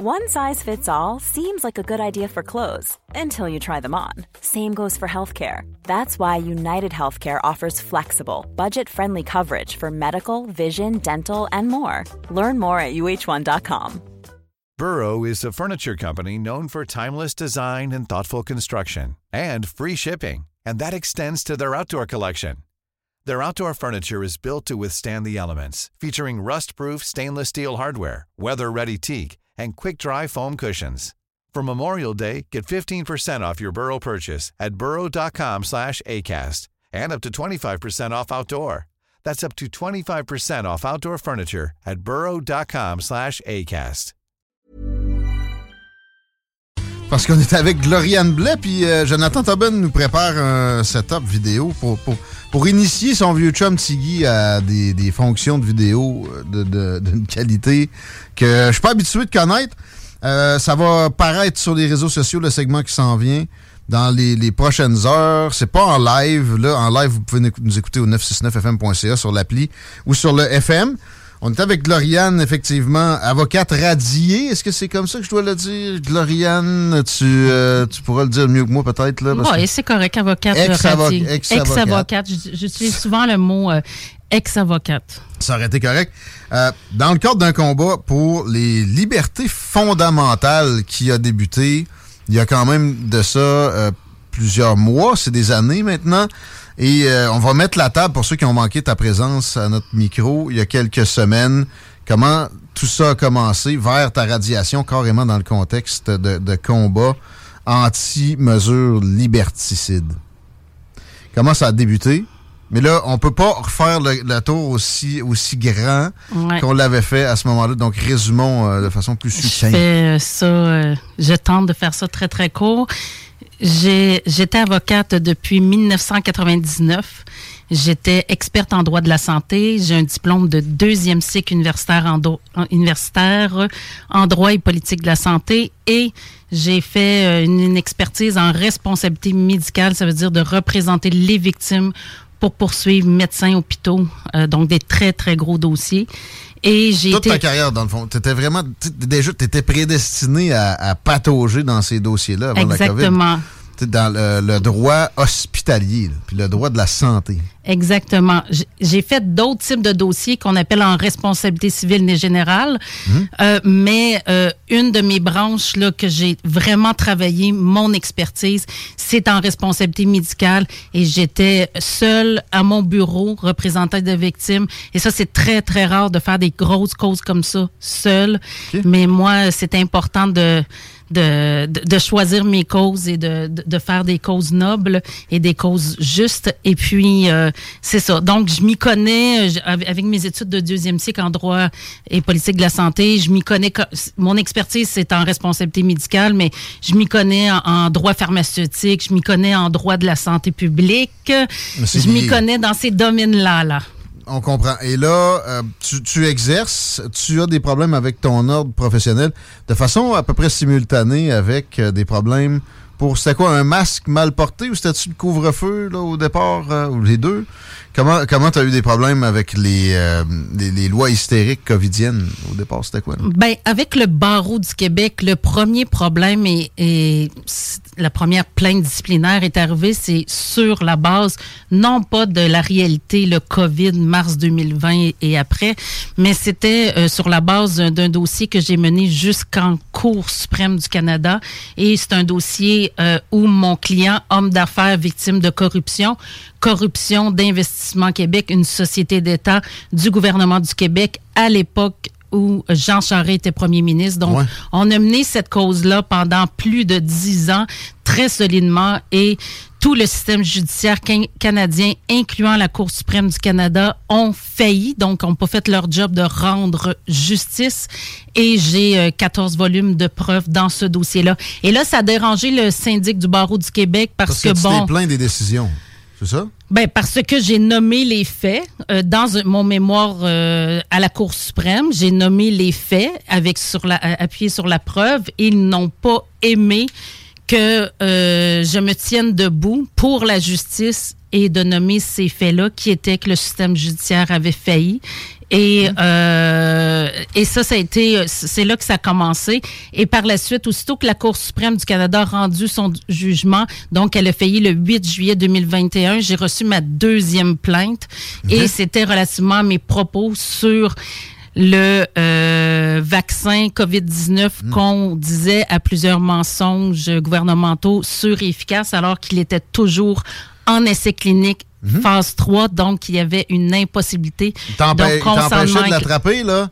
One size fits all seems like a good idea for clothes until you try them on. Same goes for healthcare. That's why United Healthcare offers flexible, budget friendly coverage for medical, vision, dental, and more. Learn more at uh1.com. Burrow is a furniture company known for timeless design and thoughtful construction and free shipping, and that extends to their outdoor collection. Their outdoor furniture is built to withstand the elements, featuring rust proof stainless steel hardware, weather ready teak, and quick-dry foam cushions. For Memorial Day, get 15% off your Burrow purchase at burrow.com slash ACAST and up to 25% off outdoor. That's up to 25% off outdoor furniture at burrow.com slash ACAST. Parce qu'on est avec Gloriane Blais, puis euh, Jonathan Tobin nous prépare un setup vidéo pour, pour, pour initier son vieux chum Tiggy à des, des fonctions de vidéo d'une de, de, qualité que je suis pas habitué de connaître. Euh, ça va paraître sur les réseaux sociaux, le segment qui s'en vient dans les, les, prochaines heures. C'est pas en live. Là, en live, vous pouvez nous écouter au 969fm.ca sur l'appli ou sur le FM. On est avec Gloriane, effectivement, avocate radiée. Est-ce que c'est comme ça que je dois le dire? Gloriane, tu, euh, tu pourras le dire mieux que moi, peut-être. Oui, c'est correct, avocate radiée. Ex-avocate. J'utilise souvent le mot euh, ex-avocate. Ça aurait été correct. Euh, dans le cadre d'un combat pour les libertés fondamentales qui a débuté, il y a quand même de ça euh, plusieurs mois, c'est des années maintenant. Et euh, on va mettre la table pour ceux qui ont manqué ta présence à notre micro il y a quelques semaines. Comment tout ça a commencé vers ta radiation, carrément dans le contexte de, de combat anti-mesures liberticides. Comment ça a débuté? Mais là, on peut pas refaire le, tour aussi, aussi grand Ouais. qu'on l'avait fait à ce moment-là. Donc, résumons euh, de façon plus Je succincte. fais euh, ça, euh, je tente de faire ça très, très court. J'étais avocate depuis 1999. J'étais experte en droit de la santé. J'ai un diplôme de deuxième cycle universitaire en, droit et politique de la santé. Et j'ai fait euh, une, une expertise en responsabilité médicale. Ça veut dire de représenter les victimes pour poursuivre médecins, hôpitaux. euh, donc, des très, très gros dossiers. Et j'ai Toute été... ta carrière, dans le fond, t'étais vraiment, déjà, t'étais prédestiné à, à patauger dans ces dossiers-là avant la COVID. Exactement. Dans le, le droit hospitalier, là, puis le droit de la santé. Exactement. J'ai fait d'autres types de dossiers qu'on appelle en responsabilité civile et générale, Euh, mais euh, une de mes branches là que j'ai vraiment travaillé, mon expertise, c'est en responsabilité médicale et j'étais seule à mon bureau représentant des victimes. Et ça, c'est très très rare de faire des grosses causes comme ça seule. Mais moi, c'est important de de, de, de choisir mes causes et de, de, de faire des causes nobles et des causes justes. Et puis, euh, c'est ça. Donc, je m'y connais euh, avec mes études de deuxième cycle en droit et politique de la santé. Je m'y connais. co- Mon expertise, c'est en responsabilité médicale, mais je m'y connais en, en droit pharmaceutique. Je m'y connais en droit de la santé publique. Je m'y connais dans ces domaines-là, là. On comprend. Et là, euh, tu, exerces, tu as des problèmes avec ton ordre professionnel de façon à peu près simultanée avec euh, des problèmes pour, c'était quoi, un masque mal porté ou c'était-tu le couvre-feu au départ, euh, ou les deux? Comment comment tu as eu des problèmes avec les, euh, les, les lois hystériques covidiennes au départ? C'était quoi? là? Ben, avec le barreau du Québec, le premier problème et, la première plainte disciplinaire est arrivée, c'est sur la base, non pas de la réalité, le COVID, mars 2020 et, après, mais c'était euh, sur la base d'un dossier que j'ai mené jusqu'en Cour suprême du Canada. Et c'est un dossier euh, où mon client, homme d'affaires victime de corruption, corruption d'Investissement Québec, une société d'État du gouvernement du Québec à l'époque où Jean Charest était premier ministre. Donc, Ouais. on a mené cette cause-là pendant plus de dix ans, très solidement, et tout le système judiciaire can- canadien, incluant la Cour suprême du Canada, ont failli, donc ont pas fait leur job de rendre justice. Et j'ai euh, 14 volumes de preuves dans ce dossier-là. Et là, ça a dérangé le syndic du barreau du Québec parce, Parce que, que, tu bon... plaint des décisions. C'est? Ben parce que j'ai nommé les faits euh, dans mon mémoire euh, à la Cour suprême. J'ai nommé les faits avec sur la euh, sur la preuve. Ils n'ont pas aimé que je me tienne debout pour la justice et de nommer ces faits-là qui étaient que le système judiciaire avait failli Et, euh, et ça, ça a été, c'est là que ça a commencé. Et par la suite, aussitôt que la Cour suprême du Canada a rendu son jugement, donc elle a failli le 8 juillet 2021, j'ai reçu ma deuxième plainte. Et c'était relativement à mes propos sur le euh, vaccin COVID-19 qu'on disait à plusieurs mensonges gouvernementaux sûrs et efficaces alors qu'il était toujours en essai clinique phase 3, donc il y avait une impossibilité T'empê- T'empêchais de l'attraper, là,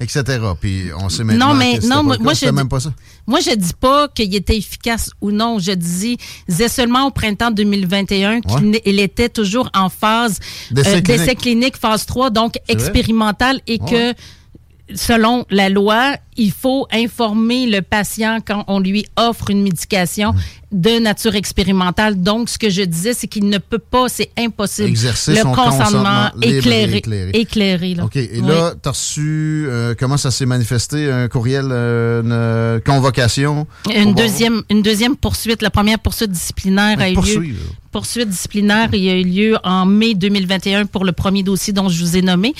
etc. Puis on sait maintenant Non, mais- que non, pas moi- je- même pas ça. Moi, je dis pas qu'il était efficace ou non. Je dis, disais seulement au printemps 2021 qu'il Ouais. était toujours en phase D'essai euh, clinique. clinique, phase 3, donc C'est vrai? expérimental et Ouais. que selon la loi, il faut informer le patient quand on lui offre une médication de nature expérimentale. Donc, ce que je disais, c'est qu'il ne peut pas, c'est impossible. Exercer le son consentement et éclairé. éclairé. éclairé, là. OK. Et Oui. là, t'as reçu, euh, comment ça s'est manifesté? Un courriel, euh, une euh, convocation? Une deuxième, une deuxième poursuite. La première poursuite disciplinaire a eu lieu. Poursuite disciplinaire, il y a eu lieu en mai 2021 pour le premier dossier dont je vous ai nommé,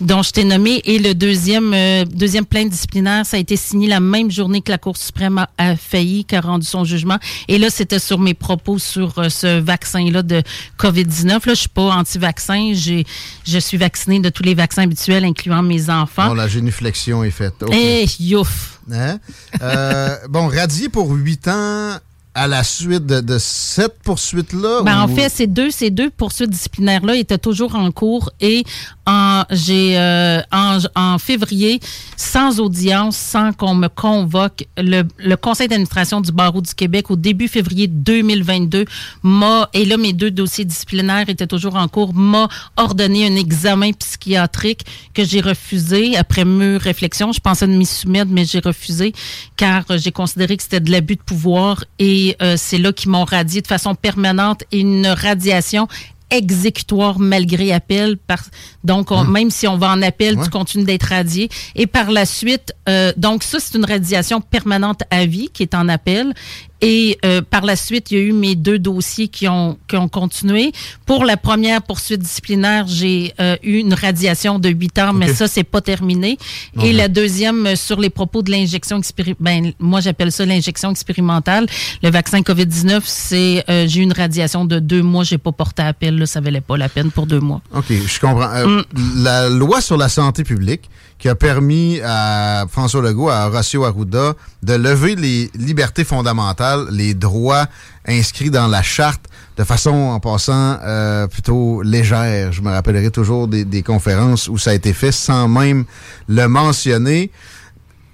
dont je t'ai nommé, et le deuxième, euh, deuxième plainte disciplinaire, ça a été signé la même journée que la Cour suprême a, a failli, qui a rendu son jugement. Et là, c'était sur mes propos sur euh, ce vaccin-là de COVID-19. Là, je suis pas anti-vaccin, j'ai, je suis vaccinée de tous les vaccins habituels, incluant mes enfants. Bon, la génuflexion est faite. Eh, youf! Hein? Euh, bon, radié pour huit ans à la suite de, de cette poursuite-là? Ben, en fait, ces deux, ces deux poursuites disciplinaires-là étaient toujours en cours et en, j'ai, euh, en, en février, sans audience, sans qu'on me convoque, le, le conseil d'administration du barreau du Québec au début février 2022 m'a, et là, mes deux dossiers disciplinaires étaient toujours en cours, m'a ordonné un examen psychiatrique que j'ai refusé après mûre réflexion. Je pensais de m'y soumettre, mais j'ai refusé car euh, j'ai considéré que c'était de l'abus de pouvoir et euh, c'est là qu'ils m'ont radié de façon permanente et une radiation exécutoire malgré appel. Par, donc, on- même si on va en appel, Ouais. tu continues d'être radié. Et par la suite, euh, donc ça, c'est une radiation permanente à vie qui est en appel. Et euh, par la suite, il y a eu mes deux dossiers qui ont, qui ont continué. Pour la première poursuite disciplinaire, j'ai euh, eu une radiation de 8 ans, mais ça, c'est pas terminé. Et la deuxième, euh, sur les propos de l'injection expérimentale, ben, moi, j'appelle ça l'injection expérimentale. Le vaccin COVID-19, c'est, euh, j'ai eu une radiation de deux mois. J'ai pas porté appel, là, ça valait pas la peine pour deux mois. OK, je comprends. Euh, Mm. La loi sur la santé publique qui a permis à François Legault, à Horacio Arruda, de lever les libertés fondamentales, les droits inscrits dans la charte de façon, en passant, euh, plutôt légère. Je me rappellerai toujours des, conférences où ça a été fait sans même le mentionner.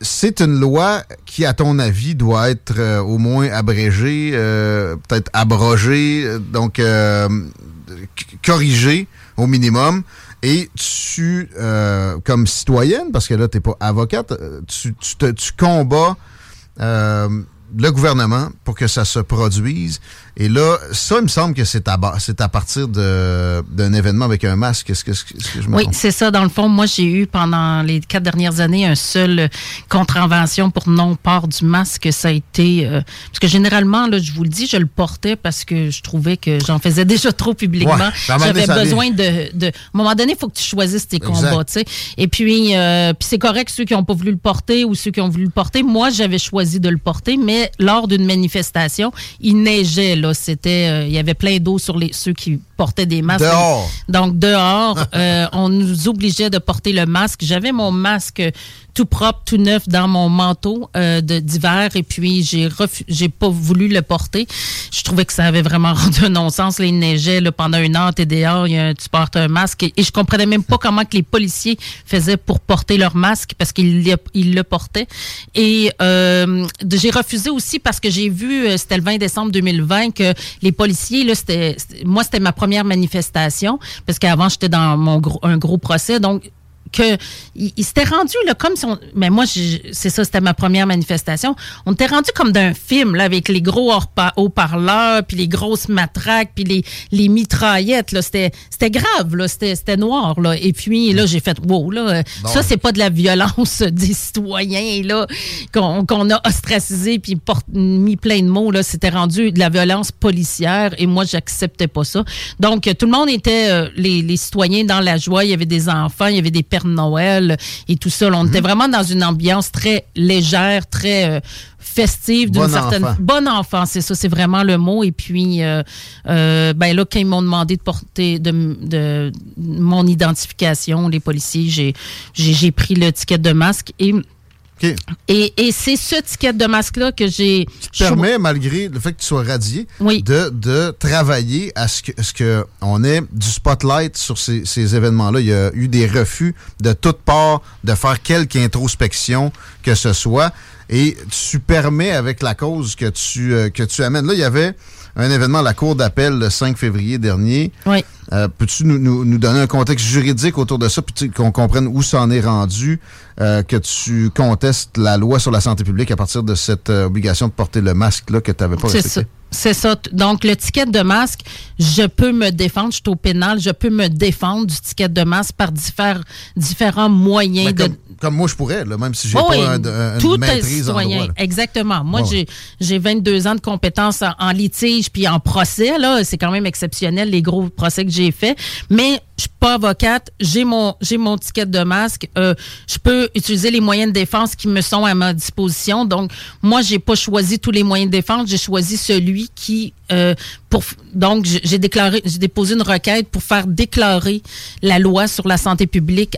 C'est une loi qui, à ton avis, doit être euh, au moins abrégée, euh, peut-être abrogée, donc corrigée au minimum. Et tu, euh, comme citoyenne, parce que là, tu pas avocate, euh, tu, tu, te- tu combats euh, le gouvernement pour que ça se produise. Et là, ça, il me semble que c'est à, c'est à partir de- d'un événement avec un masque. Est-ce que, je me Oui, c'est ça. Dans le fond, moi, j'ai eu pendant les quatre dernières années un seul euh, contravention pour non-port du masque. Ça a été... euh, parce que généralement, là, je vous le dis, je le portais parce que je trouvais que j'en faisais déjà trop publiquement. Ouais, J'avais besoin de, de... À un moment donné, il faut que tu choisisses tes Exact. combats. Et puis, euh, puis c'est correct ceux qui n'ont pas voulu le porter ou ceux qui ont voulu le porter. Moi, j'avais choisi de le porter, mais lors d'une manifestation, il neigeait, là. C'était... euh, il y avait plein d'eau sur les ceux qui portaient des masques. Dehors. Donc, dehors, euh, on nous obligeait de porter le masque. J'avais mon masque tout propre, tout neuf dans mon manteau euh, d'hiver et puis j'ai j'ai pas voulu le porter. Je trouvais que ça avait vraiment rendu un non-sens. Il neigeait là, pendant une heure, t'es dehors, y a tu portes un masque et, et je comprenais même pas comment que les policiers faisaient pour porter leur masque parce qu'ils ils le portaient. Et euh, j'ai refusé aussi parce que j'ai vu, euh, c'était le 20 décembre 2020, que les policiers, là, c'était- moi, c'était ma première manifestation parce qu'avant, j'étais dans mon gros, un gros procès. Donc, que il, il s'était rendu là comme si on mais moi c'est ça c'était ma première manifestation. On était rendu comme d'un film là avec les gros haut-parleurs puis les grosses matraques puis les les mitraillettes là. C'était c'était grave là. C'était c'était noir là. Et puis là j'ai fait wow là euh, Bon. ça c'est pas de la violence des citoyens là qu'on qu'on a ostracisé puis mis plein de mots là. C'était rendu de la violence policière et moi j'acceptais pas ça. Donc euh, tout le monde était euh, les, les citoyens dans la joie. Il y avait des enfants il y avait des personnes Père Noël et tout ça. On était vraiment dans une ambiance très légère, très euh, festive d'une Bon certaine enfant. bon enfant, c'est ça, c'est vraiment le mot. Et puis, euh, euh, ben là, quand ils m'ont demandé de porter de, de mon identification, les policiers, j'ai j'ai j'ai pris le ticket de masque et Et, et c'est ce ticket de masque-là que j'ai. Qui te permet, malgré le fait que tu sois radié, Oui. de, de travailler à ce que, ce que on ait du spotlight sur ces, ces événements-là. Il y a eu des refus de toutes parts de faire quelque introspection que ce soit. Et tu permets, avec la cause que tu, euh, que tu amènes. Là, il y avait un événement à la Cour d'appel le 5 février dernier. Oui. Euh, Peux-tu nous, nous- nous donner un contexte juridique autour de ça, puis qu'on comprenne où ça en est rendu, euh, que tu contestes la loi sur la santé publique à partir de cette euh, obligation de porter le masque là que tu n'avais pas respecté? C'est ça. Donc, le ticket de masque, je peux me défendre. Je suis au pénal. Je peux me défendre du ticket de masque par diffère- différents moyens Mais de. comme, comme moi, je pourrais, là, même si j'ai Oh pas un- un- une tout maîtrise en citoyen. droit. Exactement. Moi, j'ai j'ai 22 ans de compétences en, en litige puis en procès. Là, c'est quand même exceptionnel les gros procès que j'ai faits. Mais je suis pas avocate. J'ai mon j'ai mon ticket de masque. Euh, je peux utiliser les moyens de défense qui me sont à ma disposition. Donc, moi, j'ai pas choisi tous les moyens de défense. J'ai choisi celui qui euh, pour donc j'ai déposé une requête pour faire déclarer la loi sur la santé publique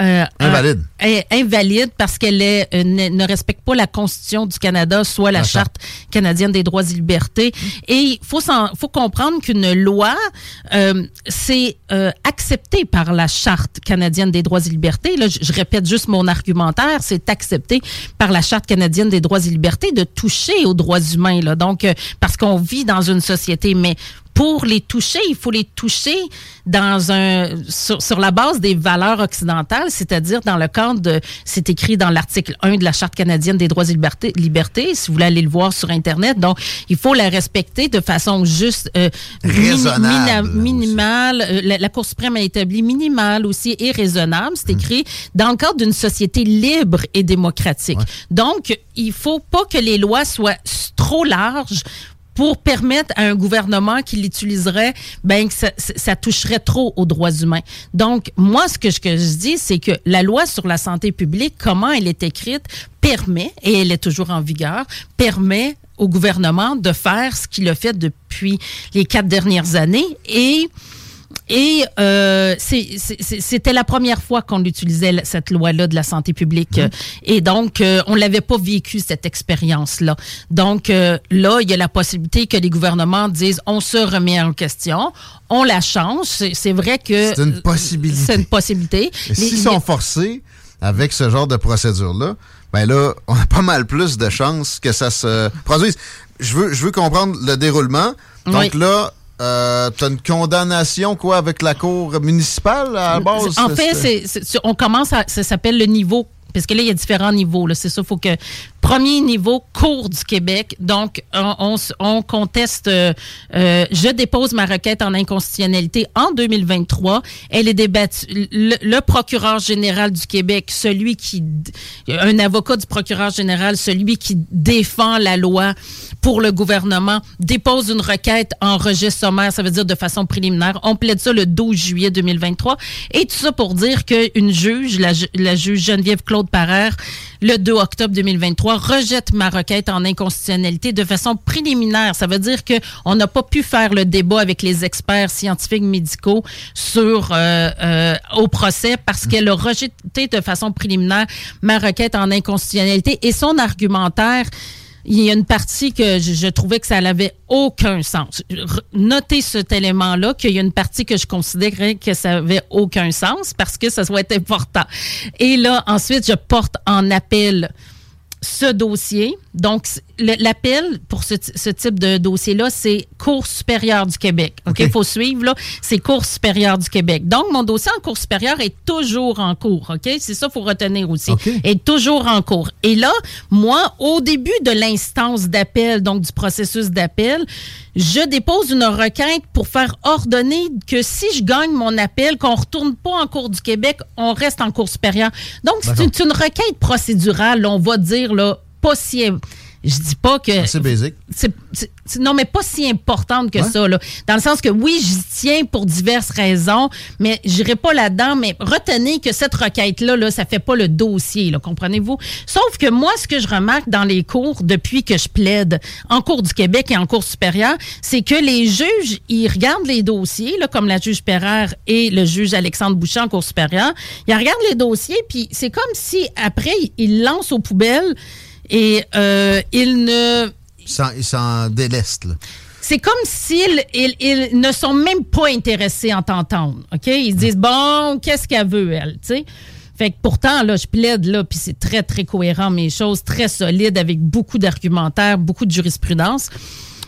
euh, Invalide. euh, invalide parce qu'elle est euh, ne, respecte pas la Constitution du Canada, soit la, La Charte canadienne des droits et libertés. Et il faut, faut comprendre qu'une loi, euh, c'est euh, accepté par la Charte canadienne des droits et libertés. Là, je, je répète juste mon argumentaire, c'est accepté par la Charte canadienne des droits et libertés de toucher aux droits humains. Là. Donc, euh, parce qu'on vit dans une société, mais pour les toucher, il faut les toucher dans un sur, sur la base des valeurs occidentales, c'est-à-dire dans le cadre de c'est écrit dans l'article 1 de la Charte canadienne des droits et libertés, libertés, si vous voulez aller le voir sur internet. Donc, il faut la respecter de façon juste euh, Raisonnable, mina- minimale. Euh, La, la Cour suprême a établi minimale aussi et raisonnable. C'est écrit dans le cadre d'une société libre et démocratique. Donc, il faut pas que les lois soient trop larges pour permettre à un gouvernement qui l'utiliserait, ben que ça, ça toucherait trop aux droits humains. Donc, moi, ce que je, que je dis, c'est que la loi sur la santé publique, comment elle est écrite, permet, et elle est toujours en vigueur, permet au gouvernement de faire ce qu'il a fait depuis les quatre dernières années et et euh, c'était la première fois qu'on utilisait cette loi-là de la santé publique. Et donc, euh, on l'avait pas vécu, cette expérience-là. Donc, euh, là, il y a la possibilité que les gouvernements disent, on se remet en question, on la change. C'est vrai que... C'est une possibilité. C'est une possibilité. S'ils sont forcés avec ce genre de procédure-là, ben là, on a pas mal plus de chances que ça se produise. Je veux, je veux comprendre le déroulement. Donc Oui. là, euh, tu as une condamnation, quoi, avec la cour municipale à la base? En fait, on commence à, ça s'appelle le niveau, parce que là, il y a différents niveaux. C'est ça, faut que premier niveau, Cour du Québec. Donc, on, conteste. euh, euh, je dépose ma requête en inconstitutionnalité en 2023. Elle est débattue. Le, procureur général du Québec, celui qui, un avocat du procureur général, celui qui défend la loi pour le gouvernement, dépose une requête en registre sommaire, ça veut dire de façon préliminaire. On plaide ça le 12 juillet 2023. Et tout ça pour dire qu'une juge, la, ju- la juge Geneviève Claude Parère, le 2 octobre 2023, rejette ma requête en inconstitutionnalité de façon préliminaire. Ça veut dire que on n'a pas pu faire le débat avec les experts scientifiques médicaux sur euh, euh, au procès parce qu'elle a rejeté de façon préliminaire ma requête en inconstitutionnalité et son argumentaire il y a une partie que je, trouvais que ça n'avait aucun sens. Notez cet élément-là, qu'il y a une partie que je considérais que ça avait aucun sens parce que ça soit important. Et là, ensuite, je porte en appel ce dossier. Donc, l'appel pour ce, ce type de dossier-là, c'est Cour supérieure du Québec. OK? Il faut suivre, là. C'est Cour supérieure du Québec. Donc, mon dossier en Cour supérieure est toujours en cours. OK? C'est ça qu'il faut retenir aussi. OK. Est toujours en cours. Et là, moi, au début de l'instance d'appel, donc du processus d'appel, je dépose une requête pour faire ordonner que si je gagne mon appel, qu'on retourne pas en Cour du Québec, on reste en Cour supérieure. Donc, c'est une, c'est une requête procédurale, on va dire, là, pas si Je dis pas que. C'est basique. non, mais pas si importante que ça, là. Dans le sens que oui, j'y tiens pour diverses raisons, mais j'irai pas là-dedans. Mais retenez que cette requête-là, là, ça fait pas le dossier, là, comprenez-vous? Sauf que moi, ce que je remarque dans les cours depuis que je plaide en cours du Québec et en cours supérieur, c'est que les juges, ils regardent les dossiers, là, comme la juge Perrer et le juge Alexandre Boucher en cours supérieur. Ils regardent les dossiers, puis c'est comme si après, ils lancent aux poubelles et euh, ils ne... Ils s'en délestent, là. C'est comme s'ils ils, ne sont même pas intéressés en t'entendre. OK? Ils disent, bon, qu'est-ce qu'elle veut, elle? Tu sais? Fait que pourtant, là, je plaide, là, puis c'est très, très cohérent, mes choses, très solides, avec beaucoup d'argumentaires, beaucoup de jurisprudence.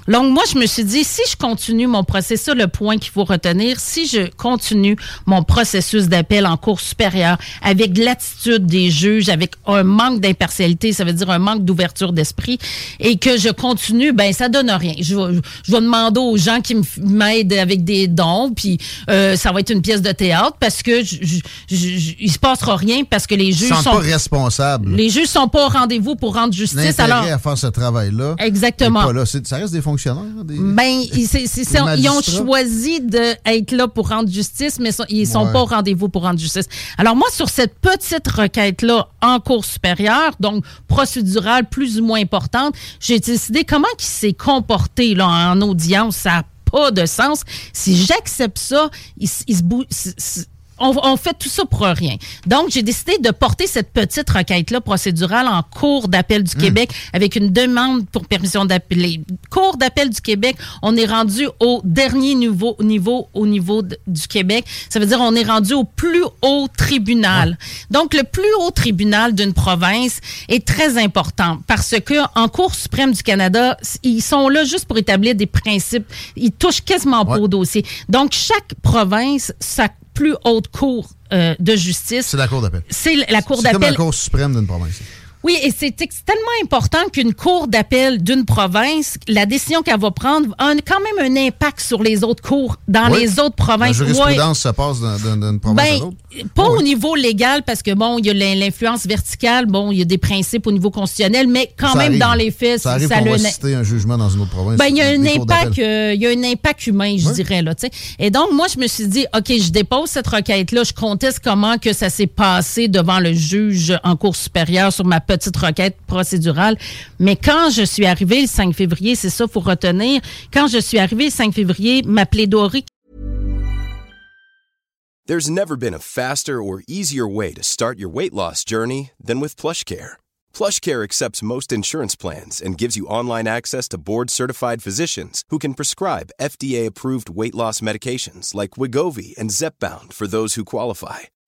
Donc, moi, je me suis dit, si je continue mon processus, le point qu'il faut retenir, si je continue mon processus d'appel en cours supérieure avec l'attitude des juges, avec un manque d'impartialité, ça veut dire un manque d'ouverture d'esprit, et que je continue, ben ça donne rien. Je, vais, je vais demander aux gens qui m'aident avec des dons, puis euh, ça va être une pièce de théâtre parce que je, il se passera rien parce que les juges sont, sont pas responsables. Les juges sont pas au rendez-vous pour rendre justice. Alors à faire ce travail-là. Exactement. Là. Ça reste des ben, ils ont choisi d'être là pour rendre justice, mais ils sont pas au rendez-vous pour rendre justice. Alors moi, sur cette petite requête-là en cours supérieur, donc procédurale plus ou moins importante, j'ai décidé comment il s'est comporté là, en audience. Ça n'a pas de sens. Si j'accepte ça, il, il se on, fait tout ça pour rien. Donc, j'ai décidé de porter cette petite requête-là procédurale en cours d'appel du hmm. Québec avec une demande pour permission d'appeler. Cours d'appel du Québec, on est rendu au dernier niveau, niveau au niveau du Québec. Ça veut dire on est rendu au plus haut tribunal. Donc, le plus haut tribunal d'une province est très important parce que en Cour suprême du Canada, ils sont là juste pour établir des principes. Ils touchent quasiment pas au dossier. Donc, chaque province, ça plus haute cour euh, de justice. C'est la cour d'appel. C'est la cour d'appel. C'est comme la cour suprême d'une province. Oui, et c'est tellement important qu'une cour d'appel d'une province, la décision qu'elle va prendre a quand même un impact sur les autres cours dans les autres provinces. La jurisprudence se passe d'une province ben, à l'autre? Pas au niveau légal, parce que bon, il y a l'influence verticale, bon, il y a des principes au niveau constitutionnel, mais quand même dans les faits, ça arrive ça va citer un jugement dans une autre province. Ben, il y a un impact, euh, il y a un impact humain, je dirais là. Et donc moi, je me suis dit, ok, je dépose cette requête-là, je conteste comment que ça s'est passé devant le juge en cour supérieure sur ma petite requête procédurale. Mais quand je suis arrivée le 5 février, c'est ça, faut retenir. Quand je suis arrivée le 5 février, ma plaidoirie There's never been a faster or easier way to start your weight loss journey than with PlushCare. PlushCare accepts most insurance plans and gives you online access to board-certified physicians who can prescribe FDA-approved weight loss medications like Wigovi and Zepbound for those who qualify.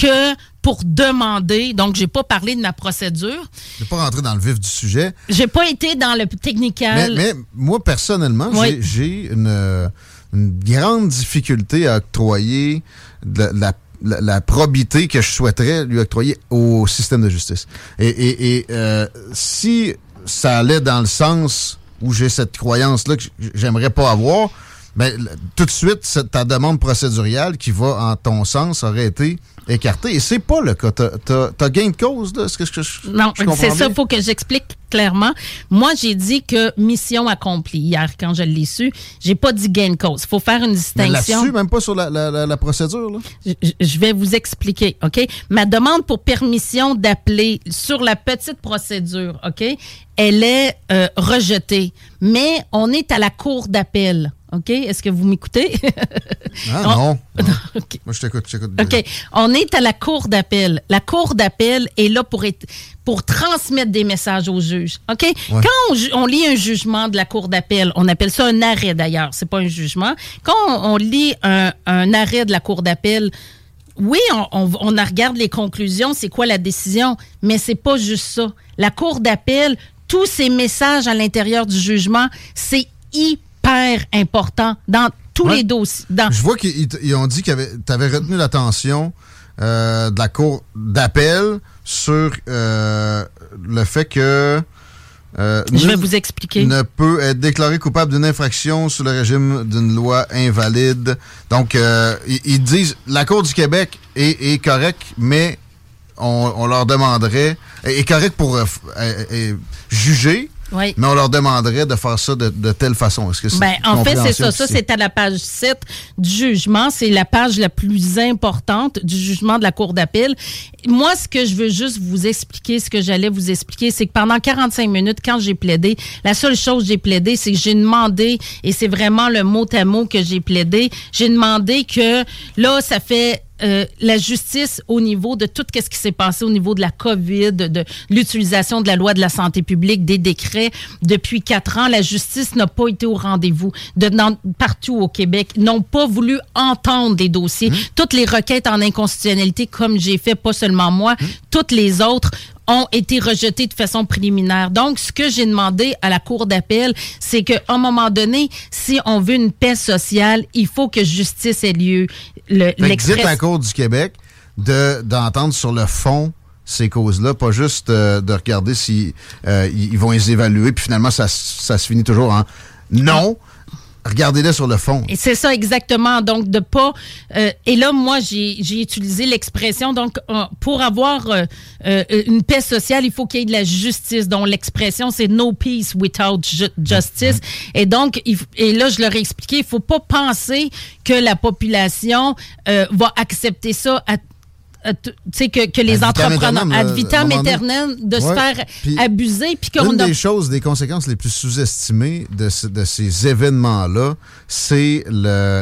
que pour demander. Donc, j'ai pas parlé de ma procédure. Je pas rentré dans le vif du sujet. J'ai pas été dans le technical. Mais, moi, personnellement, j'ai une, grande difficulté à octroyer la, probité que je souhaiterais lui octroyer au système de justice. Et, euh, si ça allait dans le sens où j'ai cette croyance-là que j'aimerais pas avoir, ben, tout de suite, ta demande procéduriale qui va en ton sens aurait été écarté. Et c'est pas le cas. T'as as, gain de cause, là? Que je, non, c'est ça, il faut que j'explique clairement. Moi, j'ai dit que mission accomplie hier, quand je l'ai su. J'ai pas dit gain de cause. Il faut faire une distinction. Là-dessus, même pas sur la, la, la, procédure, là? Je, vais vous expliquer, OK? Ma demande pour permission d'appeler sur la petite procédure, OK? Elle est euh, rejetée. Mais on est à la cour d'appel. OK? Est-ce que vous m'écoutez? Ah, On- non. non. OK. Moi, je t'écoute, je t'écoute. OK. On est à la cour d'appel. La cour d'appel est là pour être, pour transmettre des messages aux juges. OK? Quand on, lit un jugement de la cour d'appel, on appelle ça un arrêt d'ailleurs, c'est pas un jugement. Quand on, on lit un, un arrêt de la cour d'appel, oui, on regarde les conclusions, c'est quoi la décision, mais c'est pas juste ça. La cour d'appel, tous ces messages à l'intérieur du jugement, c'est hyper important dans tous Ouais. les dossiers. Dans, Je vois qu'ils ils- ils ont dit que tu avais retenu l'attention euh, de la cour d'appel sur euh, le fait que. euh, je vais vous expliquer. Ne peut être déclaré coupable d'une infraction sous le régime d'une loi invalide. Donc, euh, ils, ils disent la Cour du Québec est, est correcte, mais on, on leur demanderait. est est correct pour euh, juger, Oui. mais on leur demanderait de faire ça de, de telle façon. Est-ce que c'est Ben, en fait, c'est ça. Ça, c'est à la page 7 du jugement. C'est la page la plus importante du jugement de la Cour d'appel. Moi, ce que je veux juste vous expliquer, ce que j'allais vous expliquer, c'est que pendant 45 minutes, quand j'ai plaidé, la seule chose que j'ai plaidé, c'est que j'ai demandé, et c'est vraiment le mot à mot que j'ai plaidé, j'ai demandé que là, ça fait euh, la justice au niveau de tout ce qui s'est passé au niveau de la COVID, de, l'utilisation de la loi de la santé publique, des décrets. Depuis quatre ans, la justice n'a pas été au rendez-vous. De, dans- partout au Québec, n'ont pas voulu entendre des dossiers. Toutes les requêtes en inconstitutionnalité, comme j'ai fait, pas seulement moi, toutes les autres ont été rejetées de façon préliminaire. Donc, ce que j'ai demandé à la Cour d'appel, c'est qu'à un moment donné, si on veut une paix sociale, il faut que justice ait lieu. Le, dites à la Cour du Québec de- d'entendre sur le fond ces causes-là, pas juste euh, de regarder si euh, ils vont les évaluer, puis finalement, ça, ça se finit toujours en non. Regardez-les sur le fond. Et c'est ça exactement. Donc de pas. euh, et là, moi, j'ai j'ai utilisé l'expression. Donc euh, pour avoir euh, euh, une paix sociale, il faut qu'il y ait de la justice. Donc l'expression, c'est no peace without ju- justice. Et donc, il et là, je leur ai expliqué, il faut pas penser que la population euh, va accepter ça à que, que les entrepreneurs ad vitam donné. aeternam de se faire abuser puis qu'on Une a des choses, des conséquences les plus sous-estimées de, ce- de ces événements-là, c'est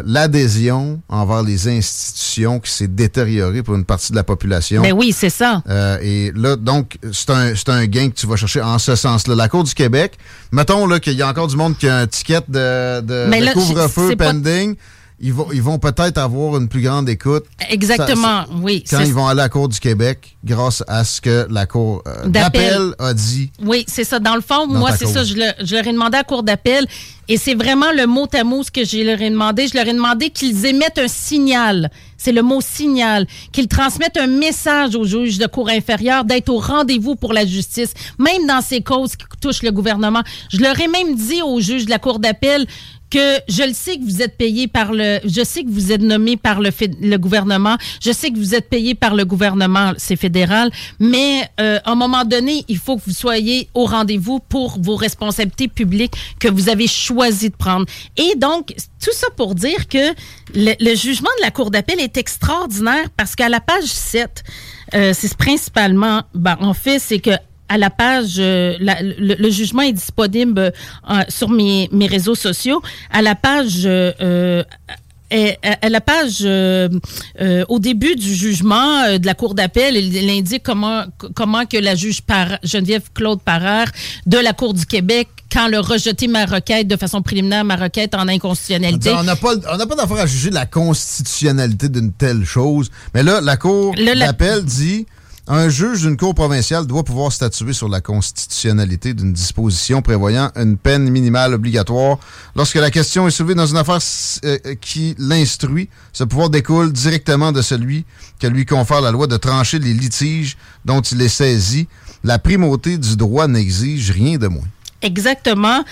l'adhésion envers les institutions qui s'est détériorée pour une partie de la population. ben oui c'est ça Euh, et là, donc, c'est un, un gain que tu vas chercher en ce sens-là. La Cour du Québec, mettons là, qu'il y a encore du monde qui a un ticket de, de- Mais couvre-feu pas- pending. Ils vont, ils vont peut-être avoir une plus grande écoute. exactement Ça- oui Quand ils vont aller à la Cour du Québec, grâce à ce que la Cour euh, D'appel. a dit. Oui, c'est ça. Dans le fond, Dans moi, c'est ça. Je, le- je leur ai demandé à cour d'appel et c'est vraiment le mot à mot ce que je leur ai demandé. Je leur ai demandé qu'ils émettent un signal. C'est le mot signal. Qu'ils transmettent un message aux juges de cour inférieure d'être au rendez-vous pour la justice, même dans ces causes qui touchent le gouvernement. Je leur ai même dit aux juges de la cour d'appel que je le sais que vous êtes payé par le, je sais que vous êtes nommé par le, le gouvernement, je sais que vous êtes payé par le gouvernement, c'est fédéral, mais euh, à un moment donné, il faut que vous soyez au rendez-vous pour vos responsabilités publiques que vous avez choisi de prendre. Et donc, tout ça pour dire que le, jugement de la Cour d'appel est extraordinaire parce qu'à la page 7, euh, c'est principalement, ben, en fait, c'est que à la page, euh, le, jugement est disponible euh, sur mes, réseaux sociaux. À la page, à à la page, euh, euh, au début du jugement euh, de la Cour d'appel, il, il indique comment, comment que la juge Par- Geneviève Claude Parard de la Cour du Québec, quand a rejeté ma requête de façon préliminaire, ma requête en inconstitutionnalité, On n'a pas, on n'a pas d'affaire à juger la constitutionnalité d'une telle chose. Mais là, la Cour d'appel dit un juge d'une cour provinciale doit pouvoir statuer sur la constitutionnalité d'une disposition prévoyant une peine minimale obligatoire. Lorsque la question est soulevée dans une affaire euh, qui l'instruit, ce pouvoir découle directement de celui que lui confère la loi de trancher les litiges dont il est saisi. La primauté du droit n'exige rien de moins. Exactement.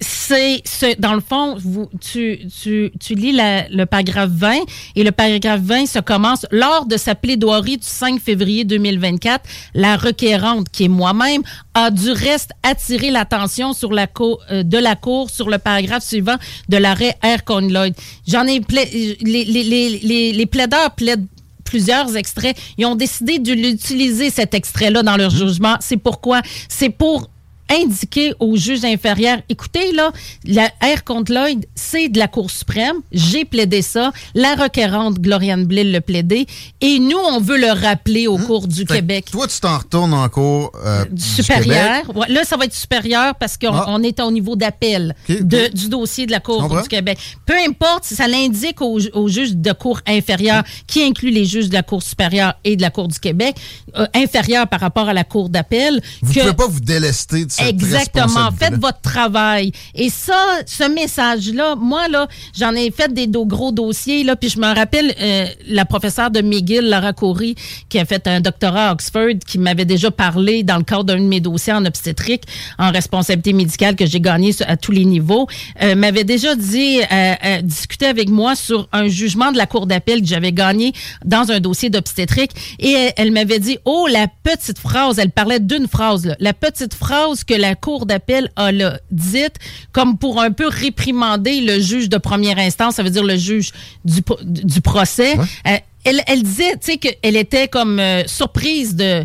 C'est ce- dans le fond, vous, tu, tu, tu lis la- le paragraphe 20 et le paragraphe 20 se commence lors de sa plaidoirie du 5 février 2024. La requérante, qui est moi-même, a du reste attiré l'attention sur la cour, euh, de la cour sur le paragraphe suivant de l'arrêt R. Lloyd. J'en ai pla- les, les, les, les, les plaideurs plaident plusieurs extraits. Ils ont décidé de l'utiliser, cet extrait-là, dans leur jugement. C'est pourquoi? C'est pour indiquer au juge inférieur, écoutez, là, la R contre Lloyd, c'est de la Cour suprême. J'ai plaidé ça. La requérante Gloriane Blais le plaidé. Et nous, on veut le rappeler au cours du Québec. Toi, tu t'en retournes en cours euh, du supérieur. Québec. Ouais, là, ça va être supérieur parce qu'on Ah. est au niveau d'appel du dossier de la Cour du Québec. Peu importe si ça l'indique au, ju- au juge de Cour inférieure, qui inclut les juges de la Cour supérieure et de la Cour du Québec, euh, inférieure par rapport à la Cour d'appel. Vous que- ne pouvez pas vous délester de Exactement. Faites votre travail. Et ça, ce message-là, moi, là, j'en ai fait des gros dossiers, là, puis je me rappelle euh, la professeure de McGill, Coury, qui a fait un doctorat à Oxford, qui m'avait déjà parlé dans le cadre d'un de mes dossiers en obstétrique, en responsabilité médicale que j'ai gagné à tous les niveaux, euh, m'avait déjà dit, euh, euh, discuter avec moi sur un jugement de la Cour d'appel que j'avais gagné dans un dossier d'obstétrique. Et elle, elle m'avait dit, oh, la petite phrase, elle parlait d'une phrase, là, la petite phrase que la Cour d'appel a là, dite, comme pour un peu réprimander le juge de première instance, ça veut dire le juge du, pro- du procès. Euh, elle, elle disait, tu sais, qu'elle était comme euh, surprise de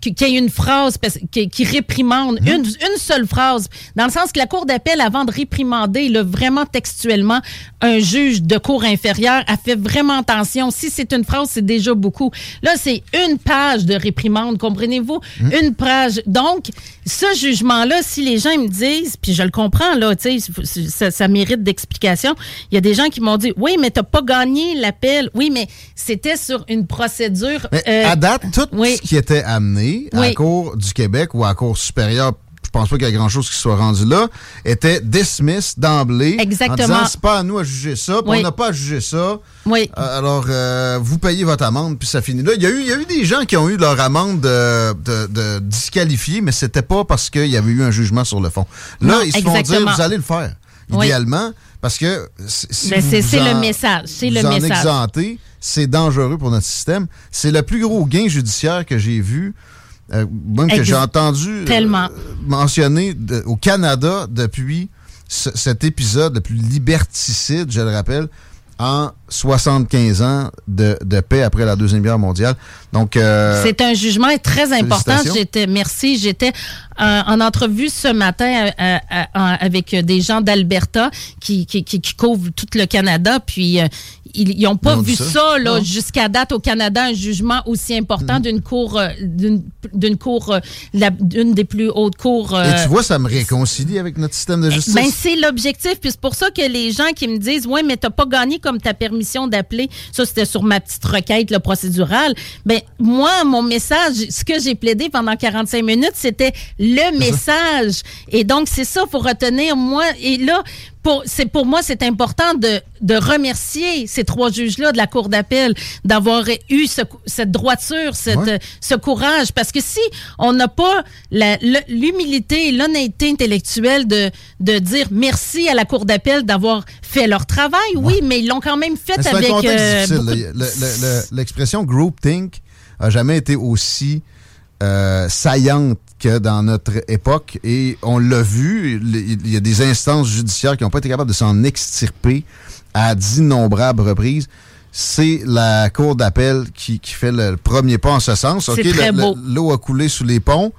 qu'il y ait une phrase qui, réprimande, une, une seule phrase, dans le sens que la Cour d'appel, avant de réprimander là, vraiment textuellement un juge de cour inférieure, a fait vraiment attention. Si c'est une phrase, c'est déjà beaucoup. Là, c'est une page de réprimande, comprenez-vous? Une page. Donc, ce jugement-là, si les gens me disent, puis je le comprends, là, tu sais, ça, ça mérite d'explication. Il y a des gens qui m'ont dit, oui, mais t'as pas gagné l'appel. Oui, mais c'était sur une procédure. Mais euh, à date, tout oui. ce qui était amené à la. Cour du Québec ou à la Cour supérieure, je pense pas qu'il y a grand-chose qui soit rendu là, était dismiss d'emblée. Exactement. En disant, c'est pas à nous à juger ça, Oui. on n'a pas à juger ça. Oui. Euh, Alors, euh, vous payez votre amende, puis ça finit là. Il y, a eu, il y a eu des gens qui ont eu leur amende de, de, de disqualifiée, mais c'était pas parce qu'il y avait eu un jugement sur le fond. Là, Non, ils se font dire, vous allez le faire, Oui. idéalement, parce que si Ben, c'est- le message, c'est le message. exemptez, c'est dangereux pour notre système. C'est le plus gros gain judiciaire que j'ai vu, euh, même que j'ai entendu euh, mentionner de- au Canada depuis ce- cet épisode le plus liberticide, je le rappelle, en 75 ans de, de paix après la Deuxième Guerre mondiale. Donc, euh, C'est un jugement très important. J'étais, merci. J'étais euh, en entrevue ce matin euh, avec des gens d'Alberta qui, qui, qui, qui couvrent tout le Canada. Puis ils n'ont pas vu ça, ça? là, jusqu'à date au Canada, un jugement aussi important d'une cour, d'une, d'une cour, d'une des plus hautes cours. et euh, tu vois, ça me réconcilie avec notre système de justice. ben, c'est l'objectif. Puis c'est pour ça que les gens qui me disent, ouais, mais t'as pas gagné comme ta permission d'appeler. Ça, c'était sur ma petite requête là, procédurale. Ben, moi, mon message, ce que j'ai plaidé pendant 45 minutes, c'était le message. Et donc, c'est ça, faut retenir, moi. Et là, pour, c'est pour moi, c'est important de, de remercier ces trois juges-là de la Cour d'appel d'avoir eu ce- cette droiture, cette, Ouais. ce courage. Parce que si on n'a pas la- l'humilité et l'honnêteté intellectuelle de, de dire merci à la Cour d'appel d'avoir fait leur travail, oui, mais ils l'ont quand même fait Mais avec. euh, de- le- le- L'expression groupthink a jamais été aussi euh, saillante que dans notre époque et on l'a vu, il y a des instances judiciaires qui n'ont pas été capables de s'en extirper à d'innombrables reprises. C'est la Cour d'appel qui, qui fait le premier pas en ce sens. OK. L'eau a coulé sous les ponts.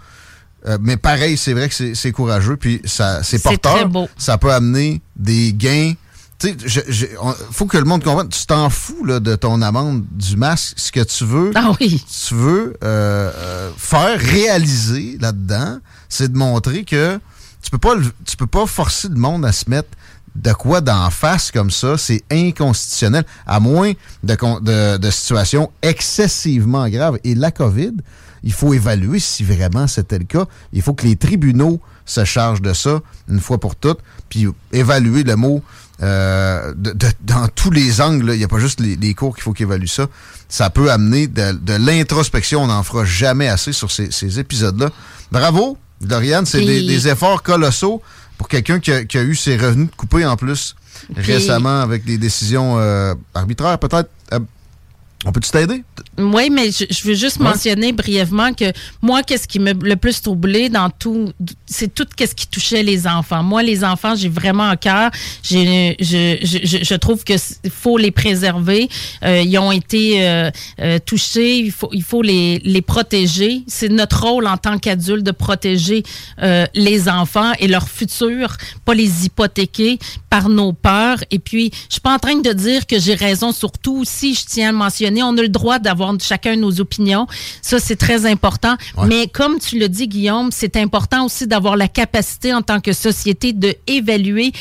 Euh, mais pareil, c'est vrai que c'est- courageux, puis ça c'est C'est porteur. très beau. Ça peut amener des gains. Tu sais, faut que le monde comprenne. Tu t'en fous là, de ton amende du masque. Ce que tu veux, Ah oui. tu veux euh, euh, faire réaliser là-dedans, c'est de montrer que tu peux pas tu peux pas forcer le monde à se mettre de quoi d'en face comme ça, c'est inconstitutionnel, à moins de, de, de situations excessivement graves. Et la COVID, il faut évaluer si vraiment c'était le cas. Il faut que les tribunaux se chargent de ça une fois pour toutes, puis évaluer le mot euh, de- de- dans tous les angles. Il n'y a pas juste les, les cours qu'il faut qu'ils évaluent ça. Ça peut amener de, de l'introspection. On n'en fera jamais assez sur ces, ces épisodes-là. Bravo, Doriane. C'est des, des efforts colossaux pour quelqu'un qui a, qui a eu ses revenus coupés en plus récemment avec des décisions euh, arbitraires, peut-être. Euh, on peut-tu t'aider? Oui, mais je, je veux juste mentionner brièvement que moi, qu'est-ce qui m'a le plus troublé dans tout, c'est tout qu'est-ce qui touchait les enfants. Moi, les enfants, j'ai vraiment un cœur. Je, je, je trouve que faut les préserver. Euh, ils ont été euh, euh, touchés. Il faut, il faut les, les protéger. C'est notre rôle en tant qu'adulte de protéger les enfants et leur futur, pas les hypothéquer par nos peurs. Et puis, je suis pas en train de dire que j'ai raison sur tout. Si je tiens à le mentionner, on a le droit d'avoir chacun nos opinions. Ça, c'est très important. Mais comme tu le dis, Guillaume, c'est important aussi d'avoir la capacité en tant que société de évaluer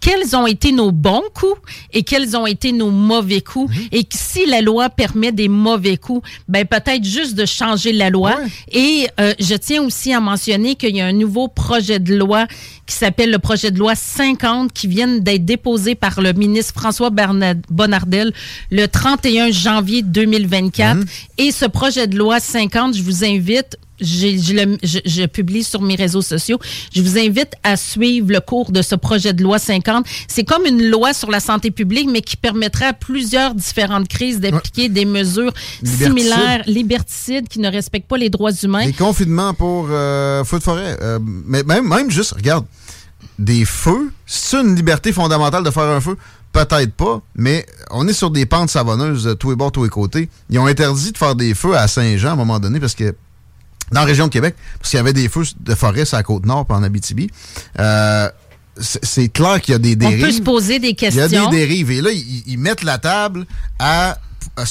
quels ont été nos bons coups et quels ont été nos mauvais coups. Mhm. Et que si la loi permet des mauvais coups, ben peut-être juste de changer la loi. Et euh, je tiens aussi à mentionner qu'il y a un nouveau projet de loi qui s'appelle le projet de loi 50 qui vient d'être déposé par le ministre François Bernard Bonnardel le 31 janvier 2024. Et ce projet de loi 50, je vous invite, je, le- je- je publie sur mes réseaux sociaux. Je vous invite à suivre le cours de ce projet de loi 50. C'est comme une loi sur la santé publique, mais qui permettrait à plusieurs différentes crises d'appliquer des mesures similaires, liberticides, qui ne respectent pas les droits humains. Les confinements pour euh, feu de forêt. euh, mais même, même juste, regarde, des feux, c'est une liberté fondamentale de faire un feu? Peut-être pas, mais on est sur des pentes savonneuses, de tous les bords, tous les côtés. Ils ont interdit de faire des feux à Saint-Jean à un moment donné parce que dans la région de Québec, parce qu'il y avait des feux de forêt sur la côte nord puis en Abitibi. Euh, c'est clair qu'il y a des On dérives. peut se poser des Il y a questions. des dérives. Et là, ils, ils mettent la table à, à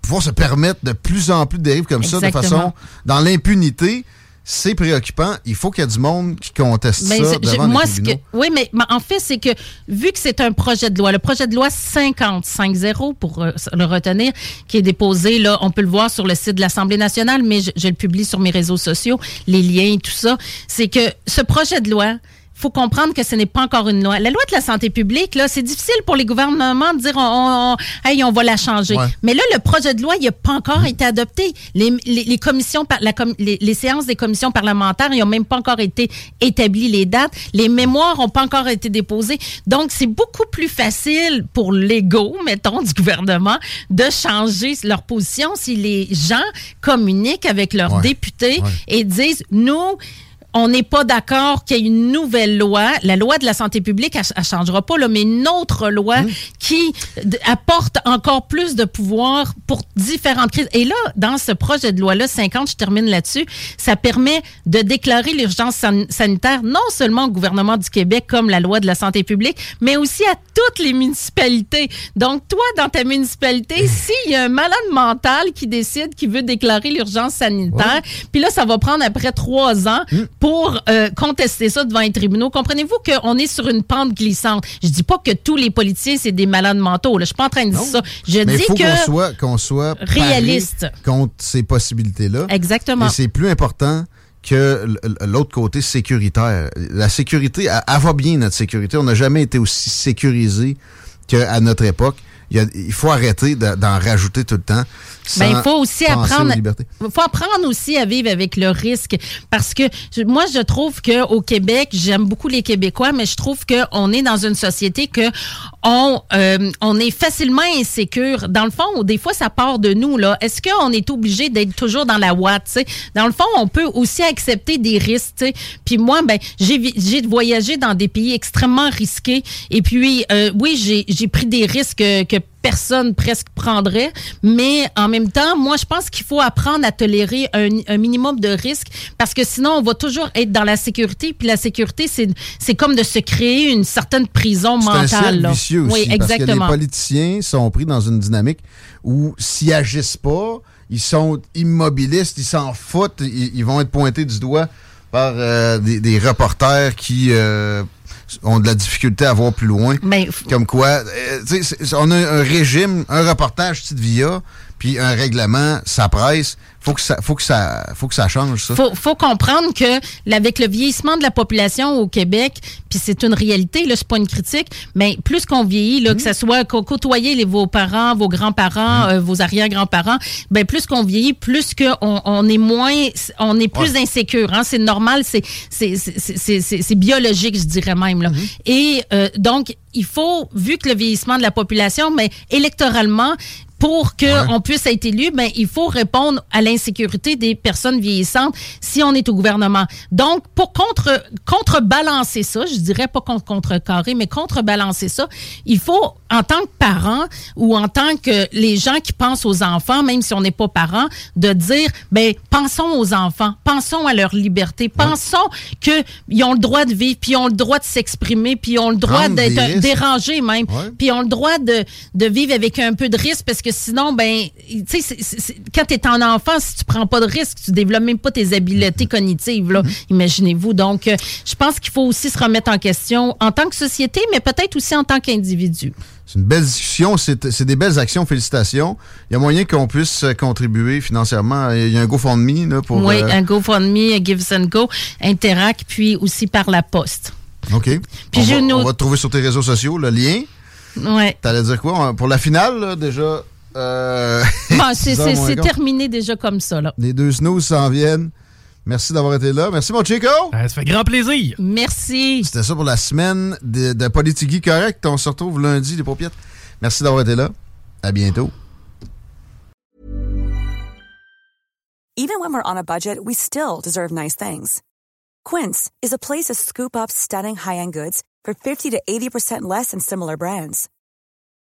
pouvoir se permettre de plus en plus de dérives comme ça, de façon dans l'impunité. C'est préoccupant. Il faut qu'il y ait du monde qui conteste Ben, ça je- devant moi, les que, oui, mais, mais en fait, c'est que vu que c'est un projet de loi, le projet de loi 50, 5-0 pour euh, le retenir, qui est déposé, là, on peut le voir sur le site de l'Assemblée nationale, mais je, je le publie sur mes réseaux sociaux, les liens et tout ça, c'est que ce projet de loi, faut comprendre que ce n'est pas encore une loi. La loi de la santé publique, là, c'est difficile pour les gouvernements de dire on, on, on- hey, on va la changer. Ouais. Mais là, le projet de loi, il n'a pas encore été adopté. Les, les, les commissions, la les, les séances des commissions parlementaires, ils n'ont même pas encore été établies les dates. Les mémoires n'ont pas encore été déposées. Donc, c'est beaucoup plus facile pour l'ego, mettons, du gouvernement, de changer leur position si les gens communiquent avec leurs Ouais. députés Ouais. et disent, nous, on n'est pas d'accord qu'il y ait une nouvelle loi. La loi de la santé publique, elle, elle changera pas, là, mais une autre loi qui d- apporte encore plus de pouvoir pour différentes crises. Et là, dans ce projet de loi-là, 50, je termine là-dessus, ça permet de déclarer l'urgence san- sanitaire non seulement au gouvernement du Québec comme la loi de la santé publique, mais aussi à toutes les municipalités. Donc, toi, dans ta municipalité, s'il y a un malade mental qui décide qu'il veut déclarer l'urgence sanitaire, puis là, ça va prendre après trois ans pour euh, contester ça devant les tribunaux. Comprenez-vous qu'on est sur une pente glissante? Je dis pas que tous les politiciens, c'est des malades mentaux. Là. Je suis pas en train de dire ça. Je Mais dis faut que... qu'on soit, qu'on soit réaliste. contre ces possibilités-là. Exactement. Et c'est plus important que l'autre côté sécuritaire. La sécurité, elle, elle va bien, notre sécurité. On n'a jamais été aussi sécurisé qu'à notre époque. Il, y a- il faut arrêter de- d'en rajouter tout le temps. Ben, il sans faut aussi apprendre. Il faut apprendre aussi à vivre avec le risque. Parce que moi, je trouve que au Québec, j'aime beaucoup les Québécois, mais je trouve qu'on est dans une société que on, euh, on est facilement insécure. Dans le fond, des fois, ça part de nous. là. Est-ce qu'on est obligé d'être toujours dans la ouate? Dans le fond, on peut aussi accepter des risques. tu sais. Puis moi, ben, j'ai voyagé dans des pays extrêmement risqués. Et puis, euh, oui, j'ai j'ai pris des risques que, que personne presque prendrait. Mais en même temps, moi, je pense qu'il faut apprendre à tolérer un, un minimum de risques parce que sinon, on va toujours être dans la sécurité. Puis la sécurité, c'est c'est comme de se créer une certaine prison C'est un mentale. cercle là. vicieux aussi. oui, Parce que les exactement. politiciens sont pris dans une dynamique où s'ils agissent pas, ils sont immobilistes, ils s'en foutent, ils, ils vont être pointés du doigt par euh, des, des reporters qui euh, ont de la difficulté à voir plus loin. Mais f- Comme quoi, euh, on a un régime, un reportage petite via, puis un règlement, ça presse. Faut que ça, faut que ça, faut que ça change ça. faut, faut comprendre que avec le vieillissement de la population au Québec, puis c'est une réalité, là, c'est pas une critique, mais plus qu'on vieillit, là, que ce soit co- côtoyer les, vos parents, vos grands-parents, euh, vos arrière-grands-parents, ben plus qu'on vieillit, plus qu'on on est moins, on est plus insécure. Hein, c'est normal, c'est c'est biologique, je dirais même. Là. Et euh, donc, il faut, vu que le vieillissement de la population, mais électoralement, pour qu'on puisse être élu, ben, il faut répondre à l'insécurité des personnes vieillissantes si on est au gouvernement. Donc, pour contre, contrebalancer ça, je dirais pas contre contrecarrer, mais contrebalancer ça, il faut, en tant que parent ou en tant que les gens qui pensent aux enfants, même si on n'est pas parent, de dire, ben, pensons aux enfants, pensons à leur liberté, pensons qu'ils ont le droit de vivre, puis ils ont le droit de s'exprimer, puis ils ont le droit d'être dérangés même, puis ils ont le droit de, de vivre avec un peu de risque, parce que sinon, ben, tu sais, quand tu es en enfant, si tu prends pas de risque, tu développes même pas tes habiletés cognitives, là, mm-hmm. imaginez-vous. Donc, euh, je pense qu'il faut aussi se remettre en question en tant que société, mais peut-être aussi en tant qu'individu. C'est une belle discussion, c'est des belles actions, félicitations. Il y a moyen qu'on puisse contribuer financièrement. Il y a un GoFundMe là, pour... Oui, euh, un GoFundMe, un Give and Go, Interac, puis aussi par la poste. OK. Puis on, va, on va te trouver sur tes réseaux sociaux, le lien. Ouais. T'allais dire quoi? Pour la finale, déjà... Euh... Bon, c'est terminé déjà comme ça. Là. Les deux snooze s'en viennent. Merci d'avoir été là. Merci, mon Chico. ça fait grand plaisir. Merci. C'était ça pour la semaine de, de Politigui Correct. On se retrouve lundi, les paupiètes. Merci d'avoir été là. À bientôt. Even when we're on a budget, we still deserve nice things. Quince is a place to scoop up stunning high-end goods for 50 to 80% less than similar brands.